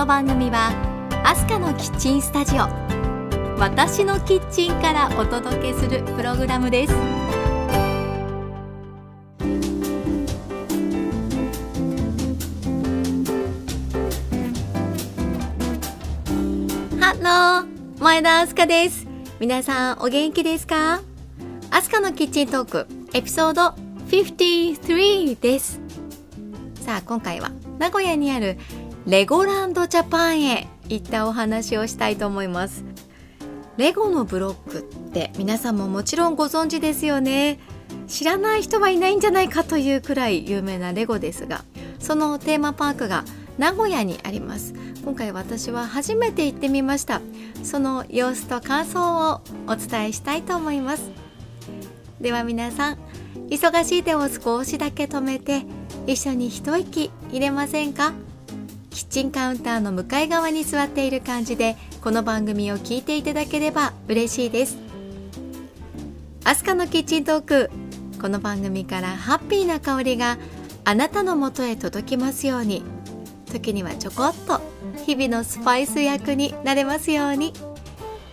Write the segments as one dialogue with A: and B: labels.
A: この番組はアスカのキッチンスタジオ私のキッチンからお届けするプログラムです。ハロー前田アスカです。皆さんお元気ですか？アスカのキッチントークエピソード53です。さあ今回は名古屋にあるレゴランドジャパンへ行ったお話をしたいと思います。レゴのブロックって皆さんももちろんご存知ですよね。知らない人はいないんじゃないかというくらい有名なレゴですがそのテーマパークが名古屋にあります。今回私は初めて行ってみました。その様子と感想をお伝えしたいと思います。では皆さん忙しい手を少しだけ止めて一緒に一息入れませんか？キッチンカウンターの向かい側に座っている感じでこの番組を聞いていただければ嬉しいですアスカのキッチントークこの番組からハッピーな香りがあなたのもとへ届きますように時にはちょこっと日々のスパイス役になれますように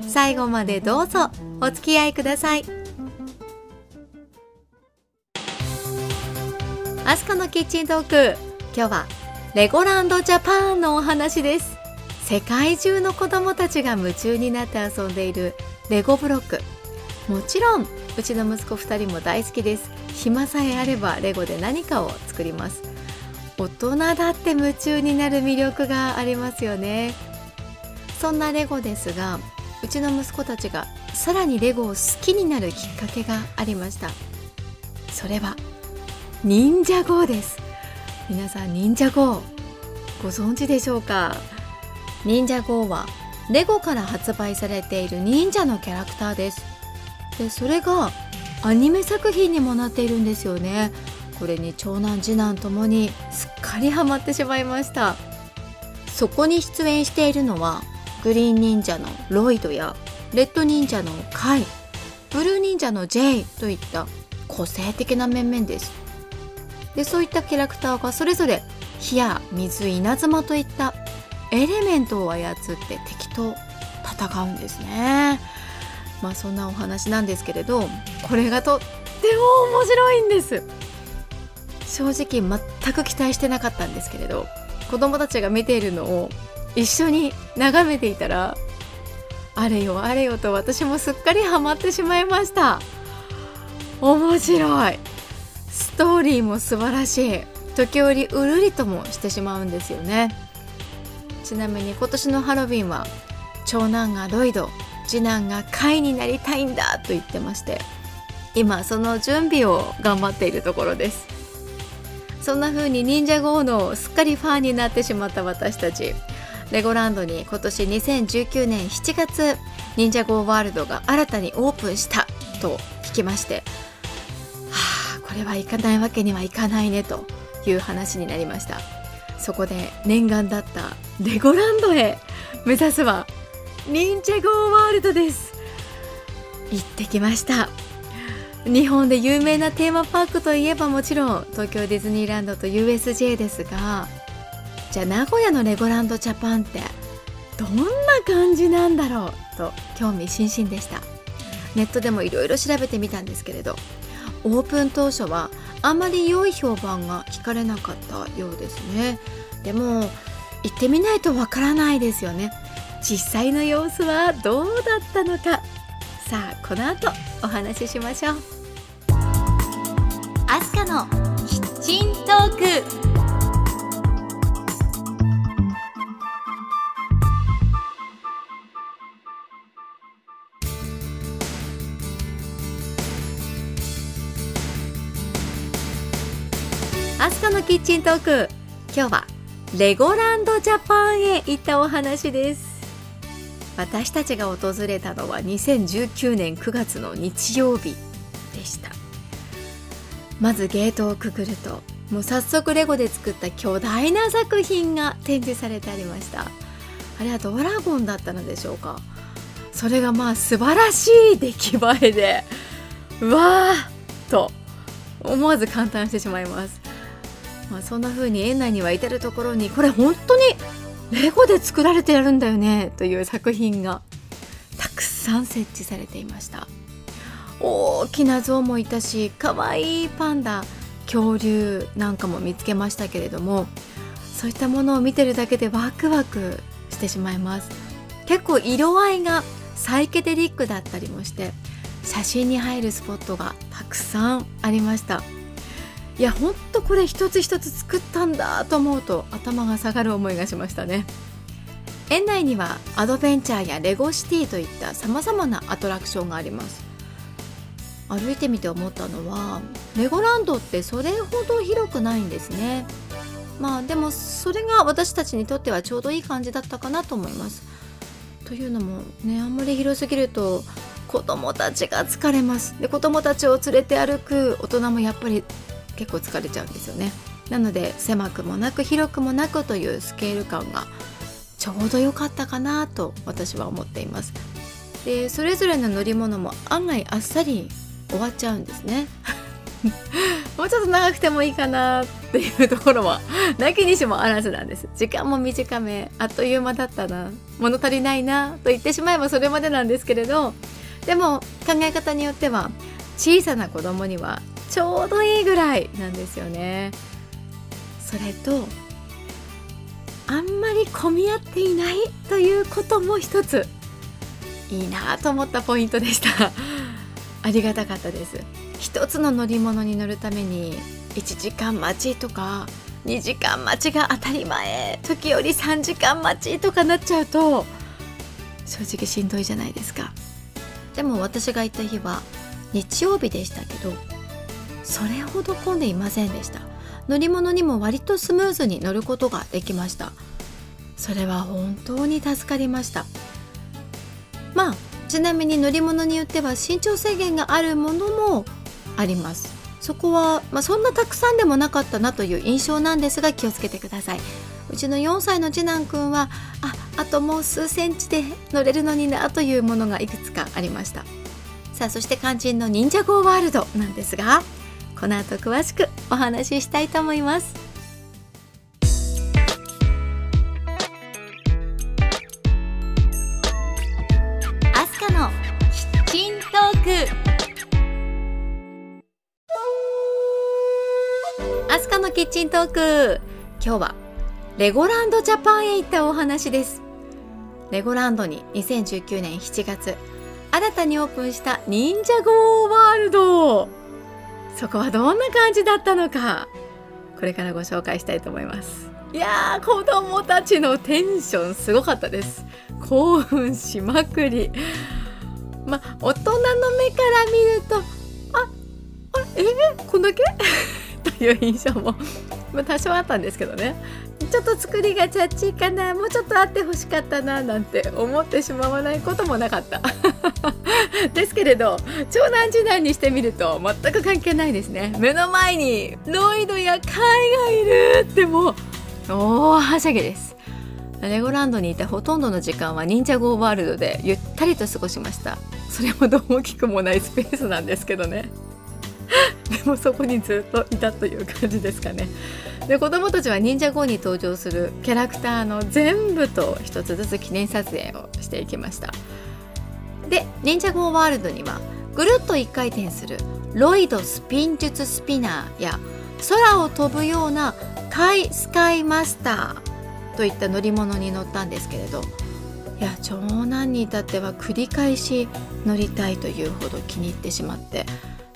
A: 最後までどうぞお付き合いください。アスカのキッチントーク今日はレゴランドジャパンのお話です。世界中の子供たちが夢中になって遊んでいるレゴブロック。もちろんうちの息子2人も大好きです。暇さえあればレゴで何かを作ります。大人だって夢中になる魅力がありますよね。そんなレゴですがうちの息子たちがさらにレゴを好きになるきっかけがありました。それは忍者号です。皆さん忍者号ご存知でしょうか？忍者号はレゴから発売されている忍者のキャラクターです。でそれがアニメ作品にもなっているんですよね。これに長男次男ともにすっかりハマってしまいました。そこに出演しているのはグリーン忍者のロイドやレッド忍者のカイブルー忍者のジェイといった個性的な面々です。でそういったキャラクターがそれぞれ火や水稲妻といったエレメントを操って敵と戦うんですね。まあそんなお話なんですけれどこれがとっても面白いんです。正直全く期待してなかったんですけれど子供たちが見ているのを一緒に眺めていたらあれよあれよと私もすっかりハマってしまいました。面白い。トーリーも素晴らしい。時折うるりともしてしまうんですよね。ちなみに今年のハロウィンは長男がロイド次男が貝になりたいんだと言ってまして今その準備を頑張っているところです。そんな風に忍者 GO のすっかりファンになってしまった私たち。レゴランドに今年2019年7月忍者 GO ワールドが新たにオープンしたと聞きましてれは行かないわけにはいかないねという話になりました。そこで念願だったレゴランドへ目指すは忍者ゴーワールドです。行ってきました。日本で有名なテーマパークといえばもちろん東京ディズニーランドと USJ ですがじゃあ名古屋のレゴランドジャパンってどんな感じなんだろうと興味津々でした。ネットでもいろいろ調べてみたんですけれどオープン当初はあんまり良い評判が聞かれなかったようですね。でも行ってみないとわからないですよね。実際の様子はどうだったのか。さあこの後お話ししましょう。アスカのキッチントーク。アスカのキッチントーク。今日はレゴランドジャパンへ行ったお話です。私たちが訪れたのは2019年9月の日曜日でした。まずゲートをくぐるともう早速レゴで作った巨大な作品が展示されてありました。あれはドラゴンだったのでしょうか？それがまあ素晴らしい出来栄えでうわーと思わず感嘆してしまいます。まあ、そんな風に園内には至る所にこれ本当にレゴで作られてやるんだよねという作品がたくさん設置されていました。大きな象もいたし可愛いパンダ恐竜なんかも見つけましたけれどもそういったものを見てるだけでワクワクしてしまいます。結構色合いがサイケデリックだったりもして写真に入るスポットがたくさんありました。いやほんとこれ一つ一つ作ったんだと思うと頭が下がる思いがしましたね。園内にはアドベンチャーやレゴシティといったさまざまなアトラクションがあります。歩いてみて思ったのはレゴランドってそれほど広くないんですね。まあでもそれが私たちにとってはちょうどいい感じだったかなと思います。というのもねあんまり広すぎると子供たちが疲れます。で子供たちを連れて歩く大人もやっぱり結構疲れちゃうんですよね。なので狭くもなく広くもなくというスケール感がちょうど良かったかなと私は思っています。でそれぞれの乗り物も案外あっさり終わっちゃうんですね。もうちょっと長くてもいいかなっていうところはなきにしもあらずなんです。時間も短め。あっという間だったな。物足りないなと言ってしまえばそれまでなんですけれど。でも考え方によっては小さな子供にはちょうどいいぐらいなんですよね。それとあんまり混み合っていないということも一ついいなと思ったポイントでした。ありがたかったです。一つの乗り物に乗るために1時間待ちとか2時間待ちが当たり前時折3時間待ちとかなっちゃうと正直しんどいじゃないですか。でも私が行った日は日曜日でしたけどそれほど混んでいませんでした。乗り物にも割とスムーズに乗ることができました。それは本当に助かりました。まあちなみに乗り物によっては身長制限があるものもあります。そこは、まあ、そんなたくさんでもなかったなという印象なんですが気をつけてください。うちの4歳の次男くんはああともう数センチで乗れるのになというものがいくつかありました。さあそして肝心の忍者ゴーワールドなんですがこの後詳しくお話ししたいと思います。アスカのキッチントーク。アスカのキッチントーク。今日はレゴランドジャパンへ行ったお話です。レゴランドに2019年7月新たにオープンした忍者ゴーワールド。そこはどんな感じだったのかこれからご紹介したいと思います。いやー子供たちのテンションすごかったです。興奮しまくり。ま大人の目から見るとああえ？ー、こんだけ？という印象もま、多少あったんですけどね。ちょっと作りがチャッチーかなもうちょっとあってほしかったななんて思ってしまわないこともなかった。ですけれど長男次男にしてみると全く関係ないですね。目の前にロイドやカイがいるってもう大はしゃぎです。レゴランドにいたほとんどの時間は忍者ゴーワールドでゆったりと過ごしました。それほど大きくもないスペースなんですけどね。でもそこにずっといたという感じですかね。で子供たちは忍者号に登場するキャラクターの全部と一つずつ記念撮影をしていきました。で忍者号ワールドにはぐるっと1回転するロイドスピン術スピナーや空を飛ぶようなカイスカイマスターといった乗り物に乗ったんですけれどいや長男に至っては繰り返し乗りたいというほど気に入ってしまって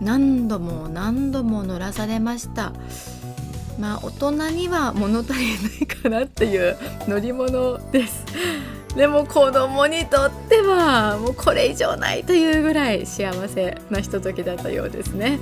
A: 何度も何度も乗らされました。まあ大人には物足りないかなっていう乗り物です。でも子供にとってはもうこれ以上ないというぐらい幸せなひとときだったようですね。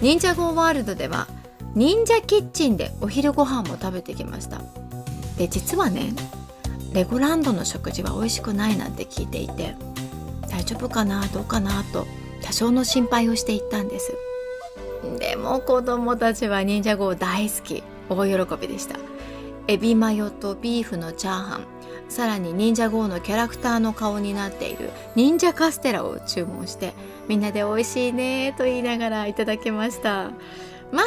A: 忍者ゴーワールドでは忍者キッチンでお昼ご飯も食べてきました。で実はねレゴランドの食事は美味しくないなんて聞いていて大丈夫かなどうかなと多少の心配をしていったんです。でも子供たちは忍者号大好き。大喜びでした。エビマヨとビーフのチャーハン。さらに忍者号のキャラクターの顔になっている忍者カステラを注文してみんなで美味しいねと言いながらいただきました。まあ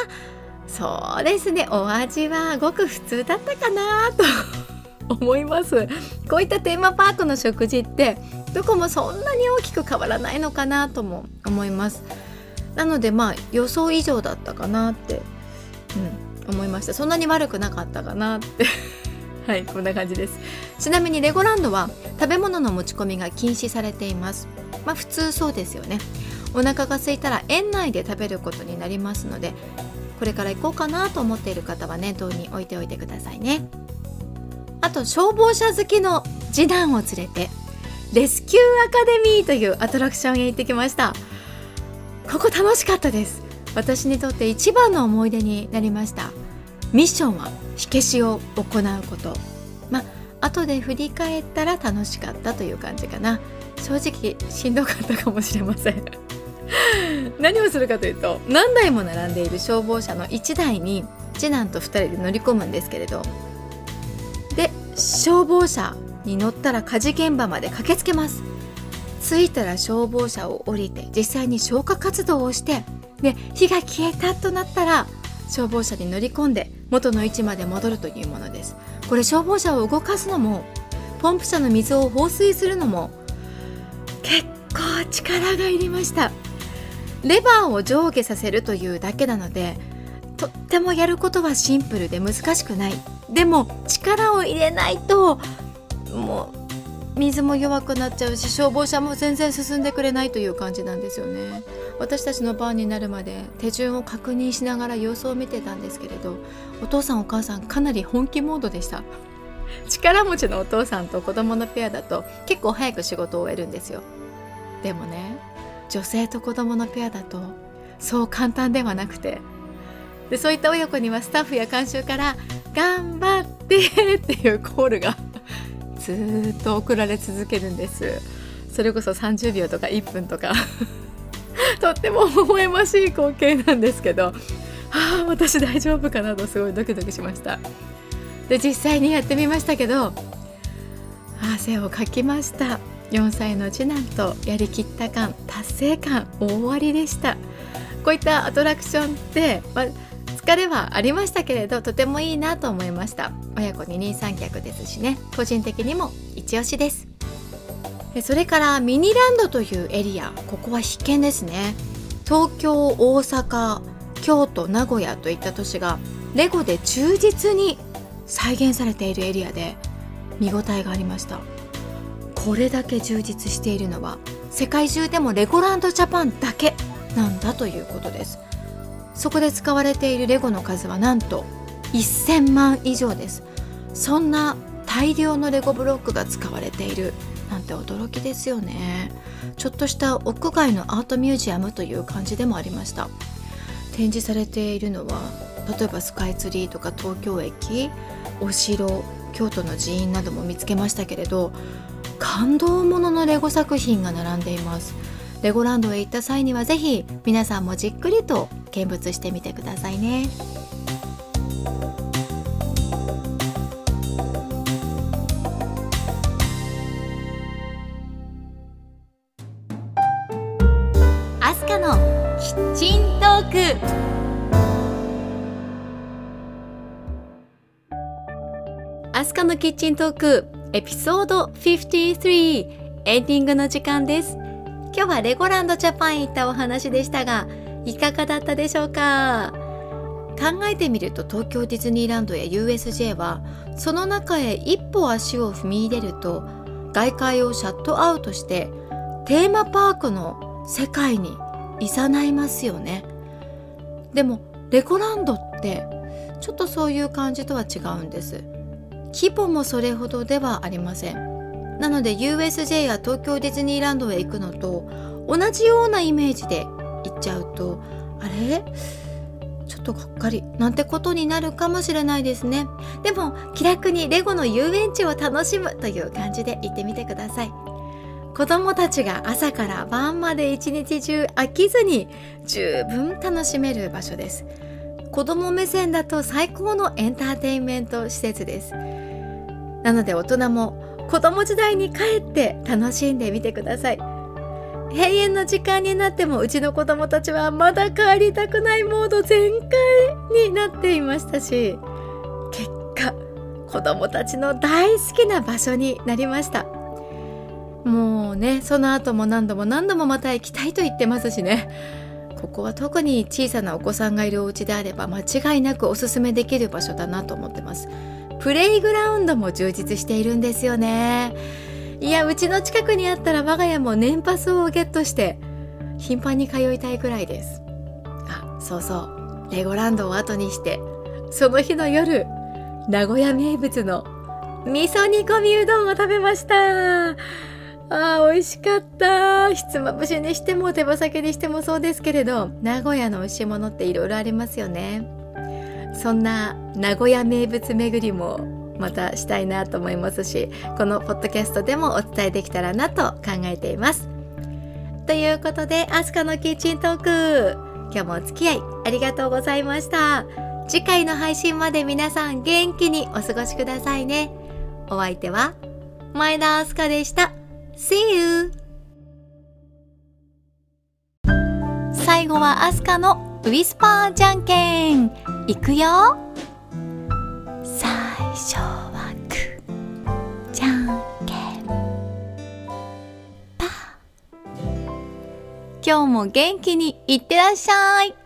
A: そうですね。お味はごく普通だったかなと。思います。こういったテーマパークの食事ってどこもそんなに大きく変わらないのかなとも思います。なのでまあ予想以上だったかなって、うん、思いました。そんなに悪くなかったかなって。はいこんな感じです。ちなみにレゴランドは食べ物の持ち込みが禁止されています。まあ普通そうですよね。お腹が空いたら園内で食べることになりますのでこれから行こうかなと思っている方は念頭に置いておいてくださいね。あと消防車好きの次男を連れてレスキューアカデミーというアトラクションへ行ってきました。ここ楽しかったです。私にとって一番の思い出になりました。ミッションは火消しを行うこと。まあ後で振り返ったら楽しかったという感じかな。正直しんどかったかもしれません。何をするかというと何台も並んでいる消防車の1台に次男と2人で乗り込むんですけれど。で消防車に乗ったら火事現場まで駆けつけます。着いたら消防車を降りて実際に消火活動をしてで火が消えたとなったら消防車に乗り込んで元の位置まで戻るというものです。これ消防車を動かすのもポンプ車の水を放水するのも結構力がいりました。レバーを上下させるというだけなのでとってもやることはシンプルで難しくない。でも力を入れないともう水も弱くなっちゃうし消防車も全然進んでくれないという感じなんですよね私たちの番になるまで手順を確認しながら様子を見てたんですけれどお父さんお母さんかなり本気モードでした力持ちのお父さんと子供のペアだと結構早く仕事を終えるんですよでもね女性と子供のペアだとそう簡単ではなくてでそういった親子にはスタッフや監修から「頑張って!」っていうコールがずっと送られ続けるんです。それこそ30秒とか1分とか。とっても微笑ましい光景なんですけど。ああ私大丈夫かなとすごいドキドキしました。で実際にやってみましたけど汗をかきました。4歳の次男とやりきった感達成感大ありでした。こういったアトラクションって、まあ、疲れはありましたけれどとてもいいなと思いました。親子二人三脚ですしね。個人的にも一押しです。それからミニランドというエリア。ここは必見ですね。東京大阪京都名古屋といった都市がレゴで忠実に再現されているエリアで見応えがありました。これだけ充実しているのは世界中でもレゴランドジャパンだけなんだということです。そこで使われているレゴの数はなんと1000万以上です。そんな大量のレゴブロックが使われているなんて驚きですよね。ちょっとした屋外のアートミュージアムという感じでもありました。展示されているのは例えばスカイツリーとか東京駅お城京都の寺院なども見つけましたけれど感動もののレゴ作品が並んでいます。レゴランドへ行った際にはぜひ皆さんもじっくりと見物してみてくださいね。アスカのキッチントーク。アスカのキッチントークエピソード53エンディングの時間です。今日はレゴランドジャパン行ったお話でしたがいかがだったでしょうか？考えてみると東京ディズニーランドや USJ はその中へ一歩足を踏み入れると外界をシャットアウトしてテーマパークの世界に誘いますよね。でもレゴランドってちょっとそういう感じとは違うんです。規模もそれほどではありません。なので USJ や東京ディズニーランドへ行くのと同じようなイメージで行っちゃうとあれ？ちょっとがっかり。なんてことになるかもしれないですね。でも気楽にレゴの遊園地を楽しむという感じで行ってみてください。子供たちが朝から晩まで一日中飽きずに十分楽しめる場所です。子供目線だと最高のエンターテインメント施設です。なので大人も子供時代に帰って楽しんでみてください。閉園の時間になってもうちの子供たちはまだ帰りたくないモード全開になっていましたし結果子供たちの大好きな場所になりました。もうねその後も何度も何度もまた行きたいと言ってますしね。ここは特に小さなお子さんがいるお家であれば間違いなくおすすめできる場所だなと思ってます。プレイグラウンドも充実しているんですよね。いやうちの近くにあったら我が家も年パスをゲットして頻繁に通いたいくらいです。あそうそう。レゴランドを後にしてその日の夜名古屋名物の味噌煮込みうどんを食べました。あー美味しかった。ひつまぶしにしても手羽先にしてもそうですけれど名古屋の美味しいものっていろいろありますよね。そんな名古屋名物巡りもまたしたいなと思いますしこのポッドキャストでもお伝えできたらなと考えています。ということでアスカのキッチントーク今日もお付き合いありがとうございました。次回の配信まで皆さん元気にお過ごしくださいね。お相手は前田明日香でした。See you! 最後はアスカのウィスパーじゃんけん。いくよ。最初はグーじゃんけん。パー。今日も元気にいってらっしゃい。